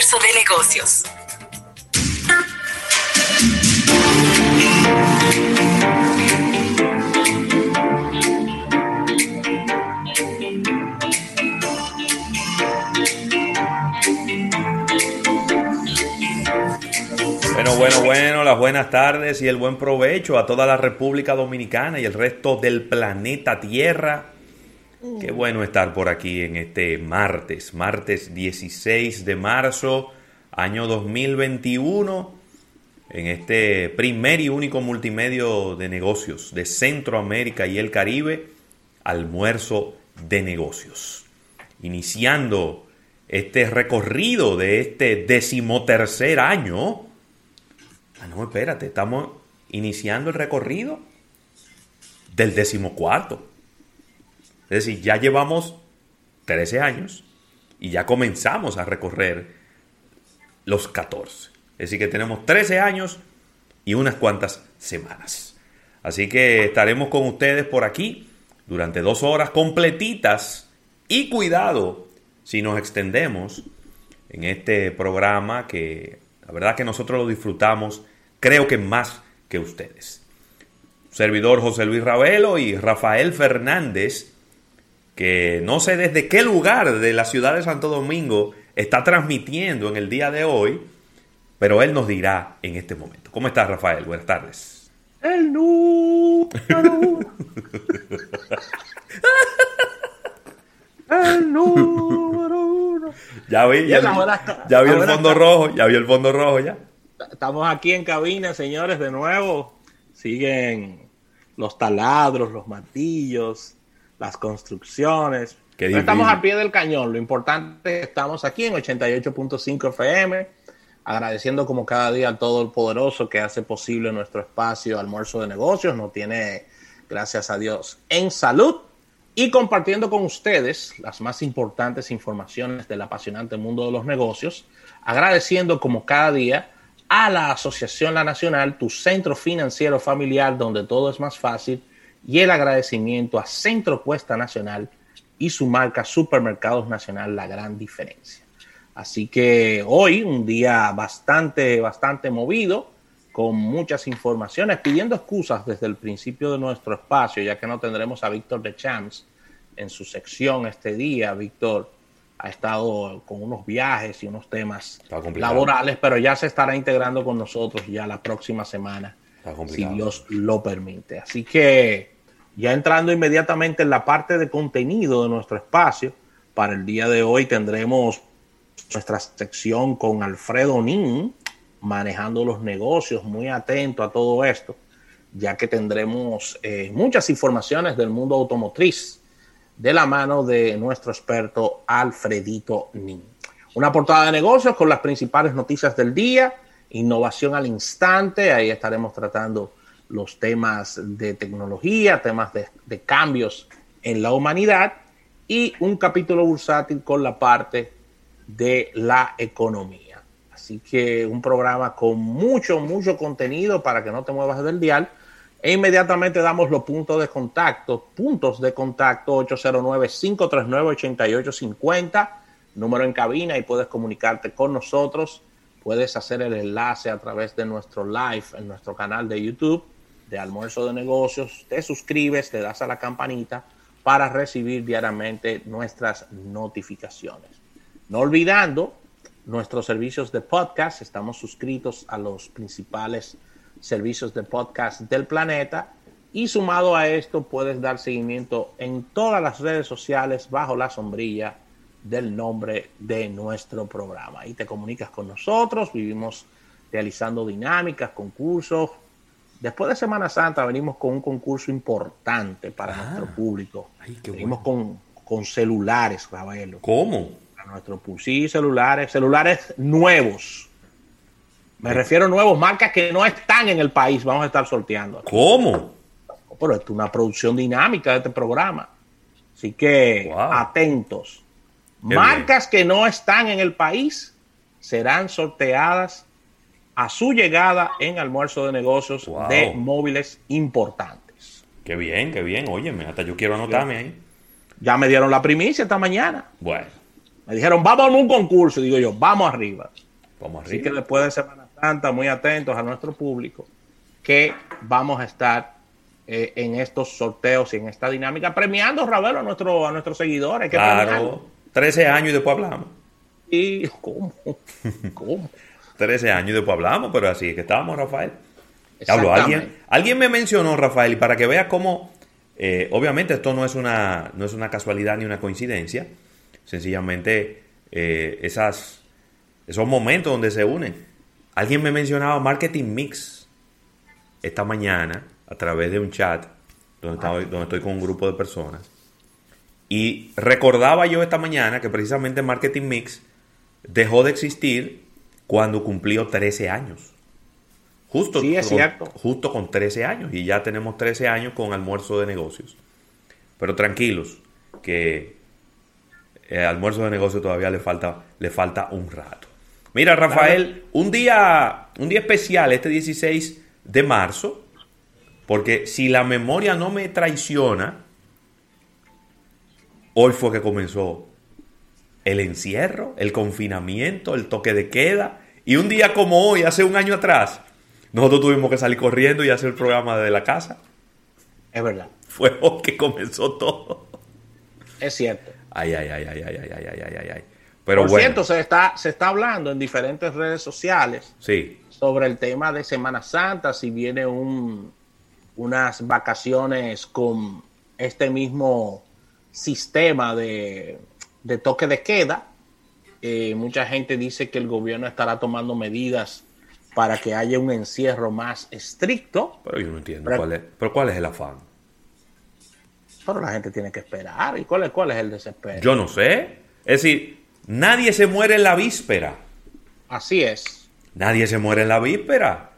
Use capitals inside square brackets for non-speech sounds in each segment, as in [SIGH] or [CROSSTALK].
De negocios. Bueno, bueno, bueno, las buenas tardes y el buen provecho a toda la República Dominicana y el resto del planeta Tierra Qué bueno estar por aquí en este martes, martes 16 de marzo, año 2021, en este primer y único multimedio de negocios de Centroamérica y el Caribe, almuerzo de negocios. Iniciando este recorrido de este decimotercer año. Ah, no, espérate, estamos iniciando el recorrido del decimocuarto. Es decir, ya llevamos 13 años y ya comenzamos a recorrer los 14. Es decir, que tenemos 13 años y unas cuantas semanas. Así que estaremos con ustedes por aquí durante dos horas completitas y cuidado si nos extendemos en este programa que la verdad que nosotros lo disfrutamos creo que más que ustedes. Servidor José Luis Ravelo y Rafael Fernández que no sé desde qué lugar de la ciudad de Santo Domingo está transmitiendo en el día de hoy, pero él nos dirá en este momento. ¿Cómo estás, Rafael? Buenas tardes. El número [LAUGHS] El número uno. Ya vi, ya, vi el fondo rojo, ya vi el fondo rojo ya. Estamos aquí en cabina, señores, de nuevo. Siguen los taladros, los martillos, las construcciones. Estamos al pie del cañón. Lo importante es que estamos aquí en 88.5 FM, agradeciendo como cada día al todo el poderoso que hace posible nuestro espacio almuerzo de negocios. Nos tiene, gracias a Dios, en salud y compartiendo con ustedes las más importantes informaciones del apasionante mundo de los negocios, agradeciendo como cada día a la Asociación La Nacional, tu centro financiero familiar donde todo es más fácil y el agradecimiento a Centro Cuesta Nacional y su marca Supermercados Nacional La Gran Diferencia. Así que hoy un día bastante, bastante movido, con muchas informaciones, pidiendo excusas desde el principio de nuestro espacio, ya que no tendremos a Víctor de Champs en su sección este día. Víctor ha estado con unos viajes y unos temas laborales, pero ya se estará integrando con nosotros ya la próxima semana si Dios lo permite. Así que ya entrando inmediatamente en la parte de contenido de nuestro espacio, para el día de hoy tendremos nuestra sección con Alfredo Nin, manejando los negocios, muy atento a todo esto, ya que tendremos eh, muchas informaciones del mundo automotriz de la mano de nuestro experto Alfredito Nin. Una portada de negocios con las principales noticias del día innovación al instante, ahí estaremos tratando los temas de tecnología, temas de, cambios en la humanidad y un capítulo bursátil con la parte de la economía. Así que un programa con mucho, mucho contenido para que no te muevas del dial. E inmediatamente damos los puntos de contacto, puntos de contacto 809-539-8850, número en cabina y puedes comunicarte con nosotros puedes hacer el enlace a través de nuestro live en nuestro canal de YouTube de Almuerzo de Negocios. Te suscribes, te das a la campanita para recibir diariamente nuestras notificaciones. No olvidando nuestros servicios de podcast. Estamos suscritos a los principales servicios de podcast del planeta. Y sumado a esto, puedes dar seguimiento en todas las redes sociales bajo la sombrilla del nombre de nuestro programa. y te comunicas con nosotros, vivimos realizando dinámicas, concursos. Después de Semana Santa venimos con un concurso importante para ah. nuestro público. venimos con, con, celulares, Ravelo. ¿Cómo? A nuestro sí, celulares, celulares nuevos. Me refiero a nuevos, marcas que no están en el país, vamos a estar sorteando. ¿Cómo? Pero esto es una producción dinámica de este programa. Así que atentos. Marcas que no están en el país serán sorteadas a su llegada en almuerzo de negocios de móviles importantes. Qué bien, qué bien. Óyeme, hasta yo quiero anotarme ahí. Ya me dieron la primicia esta mañana. Bueno. Me dijeron, vamos a un concurso. Y digo yo, vamos arriba. Vamos arriba. Así que después de Semana Santa, muy atentos a nuestro público, que vamos a estar eh, en estos sorteos y en esta dinámica, premiando, Ravelo, a, nuestro, a nuestros seguidores. claro, 13 años y después hablamos. ¿Y cómo? [LAUGHS] ¿Cómo? 13 años y después hablamos, pero así es que estábamos, Rafael. Hablo, alguien, alguien me mencionó, Rafael, y para que veas cómo, eh, obviamente esto no es, una, no es una casualidad ni una coincidencia, sencillamente eh, esas, esos momentos donde se unen. Alguien me mencionaba Marketing Mix esta mañana a través de un chat donde, donde estoy con un grupo de personas. Y recordaba yo esta mañana que precisamente Marketing Mix dejó de existir cuando cumplió 13 años. Justo, sí, es con, cierto. justo con 13 años. Y ya tenemos 13 años con almuerzo de negocios. Pero tranquilos, que el almuerzo de negocios todavía le falta, le falta un rato. Mira, Rafael, un día, un día especial, este 16 de marzo, porque si la memoria no me traiciona, hoy fue que comenzó el encierro, el confinamiento, el toque de queda. Y un día como hoy, hace un año atrás, nosotros tuvimos que salir corriendo y hacer el programa de la casa. Es verdad. Fue hoy que comenzó todo. Es cierto. Ay, ay, ay, ay, ay, ay, ay, ay, ay, ay. Pero Por cierto, se está, se está hablando en diferentes redes sociales sí. sobre el tema de Semana Santa, si viene un, unas vacaciones con este mismo sistema de, toque de queda. Eh, mucha gente dice que el gobierno estará tomando medidas para que haya un encierro más estricto. Pero yo no entiendo cuál es, pero cuál es el afán. Pero la gente tiene que esperar. ¿Y cuál es, cuál es el desespero? Yo no sé. Es decir, nadie se muere en la víspera. Así es. Nadie se muere en la víspera.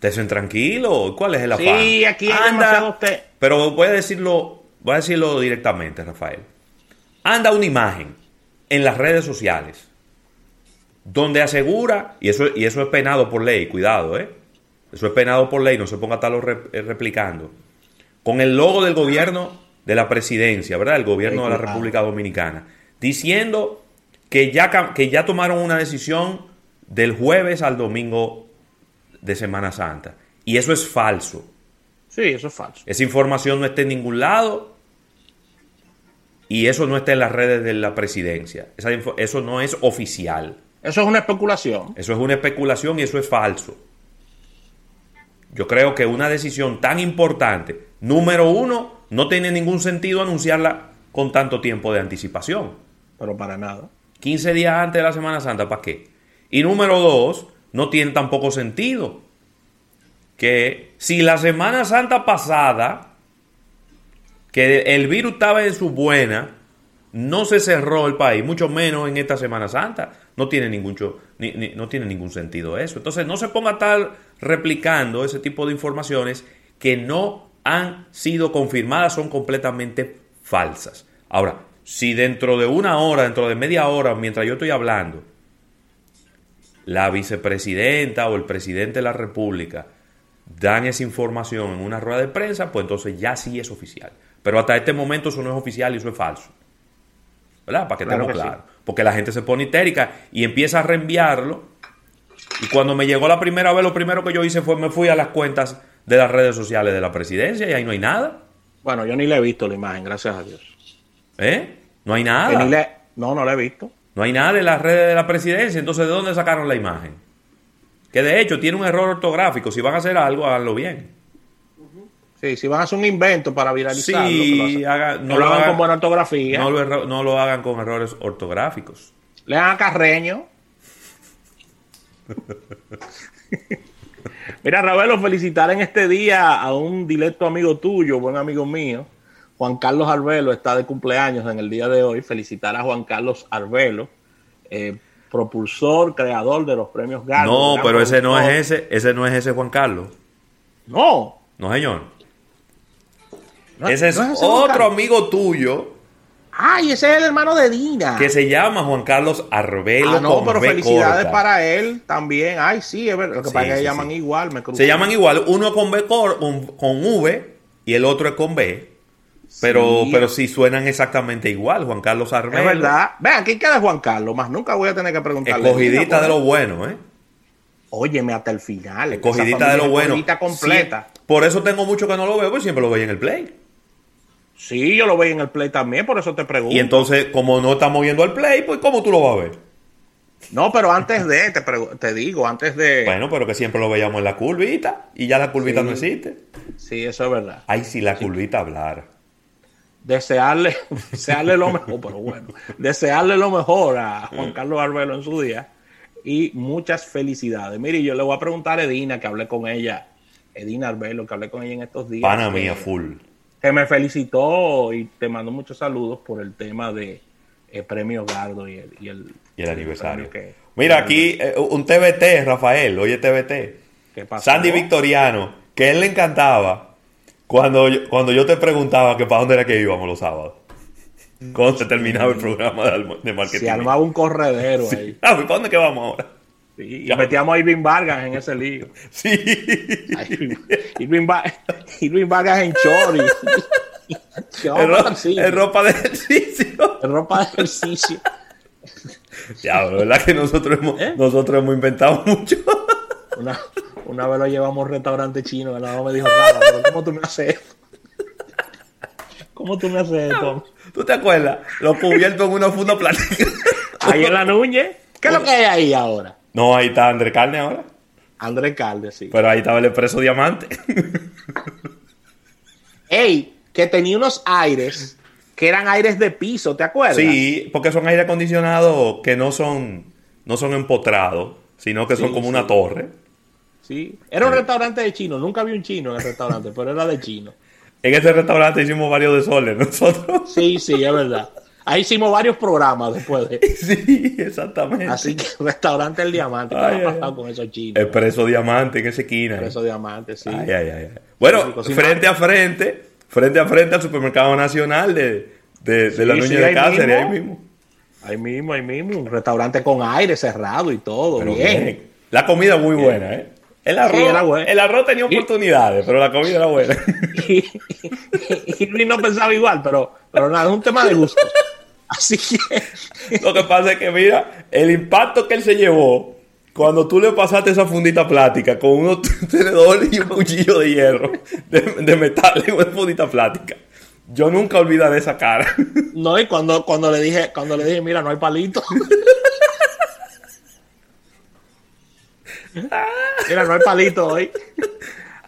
Estén tranquilo. ¿Cuál es el afán? Sí, aquí Anda, usted. Pero voy a decirlo, voy a decirlo directamente, Rafael. Anda una imagen en las redes sociales donde asegura, y eso, y eso es penado por ley, cuidado, ¿eh? Eso es penado por ley, no se ponga a estarlo eh, replicando. Con el logo del gobierno de la presidencia, ¿verdad? El gobierno de la República Dominicana. Diciendo que ya, que ya tomaron una decisión del jueves al domingo de Semana Santa. Y eso es falso. Sí, eso es falso. Esa información no está en ningún lado y eso no está en las redes de la presidencia. eso no es oficial. Eso es una especulación. Eso es una especulación y eso es falso. Yo creo que una decisión tan importante, número uno, no tiene ningún sentido anunciarla con tanto tiempo de anticipación. Pero para nada. 15 días antes de la Semana Santa, ¿para qué? Y número dos, no tiene tampoco sentido que si la Semana Santa pasada, que el virus estaba en su buena, no se cerró el país, mucho menos en esta Semana Santa. No tiene ningún, no tiene ningún sentido eso. Entonces no se ponga a estar replicando ese tipo de informaciones que no han sido confirmadas, son completamente falsas. Ahora, si dentro de una hora, dentro de media hora, mientras yo estoy hablando, la vicepresidenta o el presidente de la República dan esa información en una rueda de prensa, pues entonces ya sí es oficial. Pero hasta este momento eso no es oficial y eso es falso. ¿Verdad? Para que estemos claros. Porque la gente se pone histérica y empieza a reenviarlo. Y cuando me llegó la primera vez, lo primero que yo hice fue me fui a las cuentas de las redes sociales de la presidencia y ahí no hay nada. Bueno, yo ni le he visto la imagen, gracias a Dios. ¿Eh? No hay nada. No, no la he visto. No hay nada en las redes de la presidencia. Entonces, ¿de dónde sacaron la imagen? Que de hecho tiene un error ortográfico. Si van a hacer algo, háganlo bien. Sí, si van a hacer un invento para viralizarlo, sí, no, lo, hagan, con buena ortografía. No lo, hagan con errores ortográficos. Lean a Carreño. [LAUGHS] Mira, Ravelo, felicitar en este día a un directo amigo tuyo, buen amigo mío, Juan Carlos Arbelo está de cumpleaños en el día de hoy. Felicitar a Juan Carlos Arbelo, eh, propulsor, creador de los premios Gardo. No, pero ese no es ese, ese no es ese Juan Carlos. No. No, señor. Ese es, otro amigo tuyo. Ay, ese es el hermano de Dina. Que se llama Juan Carlos Arbelo. Ah, no, pero felicidades para él también. Ay, sí, es verdad. Lo que pasa es que se llaman igual. Me se llaman igual. Uno con B con, con V y el otro es con B. Pero sí. pero sí suenan exactamente igual, Juan Carlos Arbelo. Es verdad. Vean, ¿quién queda Juan Carlos? Más nunca voy a tener que preguntarle. Escogidita de lo bueno, ¿eh? Óyeme hasta el final. Escogidita de lo bueno. completa. por eso tengo mucho que no lo veo, pues siempre lo veía en el play. Sí, yo lo veía en el play también, por eso te pregunto. Y entonces, como no estamos viendo el play, pues ¿cómo tú lo vas a ver? No, pero antes de, te, te, digo, antes de... Bueno, pero que siempre lo veíamos en la curvita y ya la curvita no existe. Sí, eso es verdad. Ay, si la curvita hablara. Desearle, [LAUGHS] desearle lo mejor, pero bueno, desearle lo mejor a Juan Carlos Arbelo en su día y muchas felicidades. Mire, yo le voy a preguntar a Edina, que hablé con ella, Edina Arbelo, que hablé con ella en estos días. Pana mía, full. Que me felicitó y te mando muchos saludos por el tema de el premio Gardo y el, y el, y el aniversario. Mira, aquí eh, un TBT, Rafael, oye TBT. ¿Qué pasó? Sandy Victoriano, que él le encantaba cuando yo, cuando yo te preguntaba que para dónde era que íbamos los sábados. Cuando se terminaba el programa de, marketing. Se armaba un corredero ahí. [LAUGHS] Ah, ¿para dónde que vamos ahora? Sí, y metíamos a Irving Vargas en ese lío. [LAUGHS] Sí. Irving, Vargas en chori. [LAUGHS] en, ropa de ejercicio. En ropa de ejercicio. Ya, ¿verdad que nosotros hemos, ¿Eh? nosotros hemos inventado mucho? Una, una vez lo llevamos a un restaurante chino, nada me dijo nada, pero ¿cómo tú me haces esto? ¿Cómo tú me haces esto? ¿Tú te acuerdas? Lo cubierto en una funda plástica. Ahí en la Núñez. ¿Qué es lo que hay ahí ahora? No, ahí está André Carne ahora. André Carne, sí. Pero ahí estaba el expreso diamante. [LAUGHS] Ey, que tenía unos aires que eran aires de piso, ¿te acuerdas? Sí, porque son aire acondicionados que no son, no son empotrados, sino que son como una torre. Sí, era un restaurante de chino, nunca vi un chino en el restaurante, pero era de chino. En ese restaurante hicimos varios de soles nosotros. Sí, sí, es verdad. Ahí hicimos varios programas después de. [LAUGHS] Sí, exactamente. Así que [LAUGHS] restaurante El Diamante. ¿Qué ha pasado con esos chinos? Expreso Diamante en esa esquina. Expreso Diamante, sí. Ay, ay, ay. Bueno, frente a frente, frente a frente al supermercado nacional de, de, la Nuña de Cáceres, ahí mismo. Ahí mismo, ahí mismo. Un restaurante con aire cerrado y todo. bien. La comida muy buena, ¿eh? El arroz, el arroz tenía oportunidades, pero la comida era buena. [LAUGHS] Y, no pensaba igual, pero, pero nada, es un tema de gusto. Así que. Lo que pasa es que, mira, el impacto que él se llevó cuando tú le pasaste esa fundita plástica con unos [LAUGHS] tenedores y un cuchillo de hierro, de, metal y una fundita plástica. Yo nunca olvidaré esa cara. No, y cuando, cuando le dije, cuando le dije, mira, no hay palito. [LAUGHS] Mira, no hay palito hoy.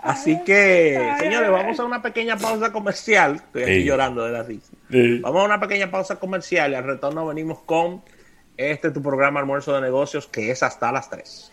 Así que, señores, vamos a una pequeña pausa comercial. Estoy aquí llorando de la risa. Vamos a una pequeña pausa comercial y al retorno venimos con este tu programa Almuerzo de Negocios que es hasta las 3.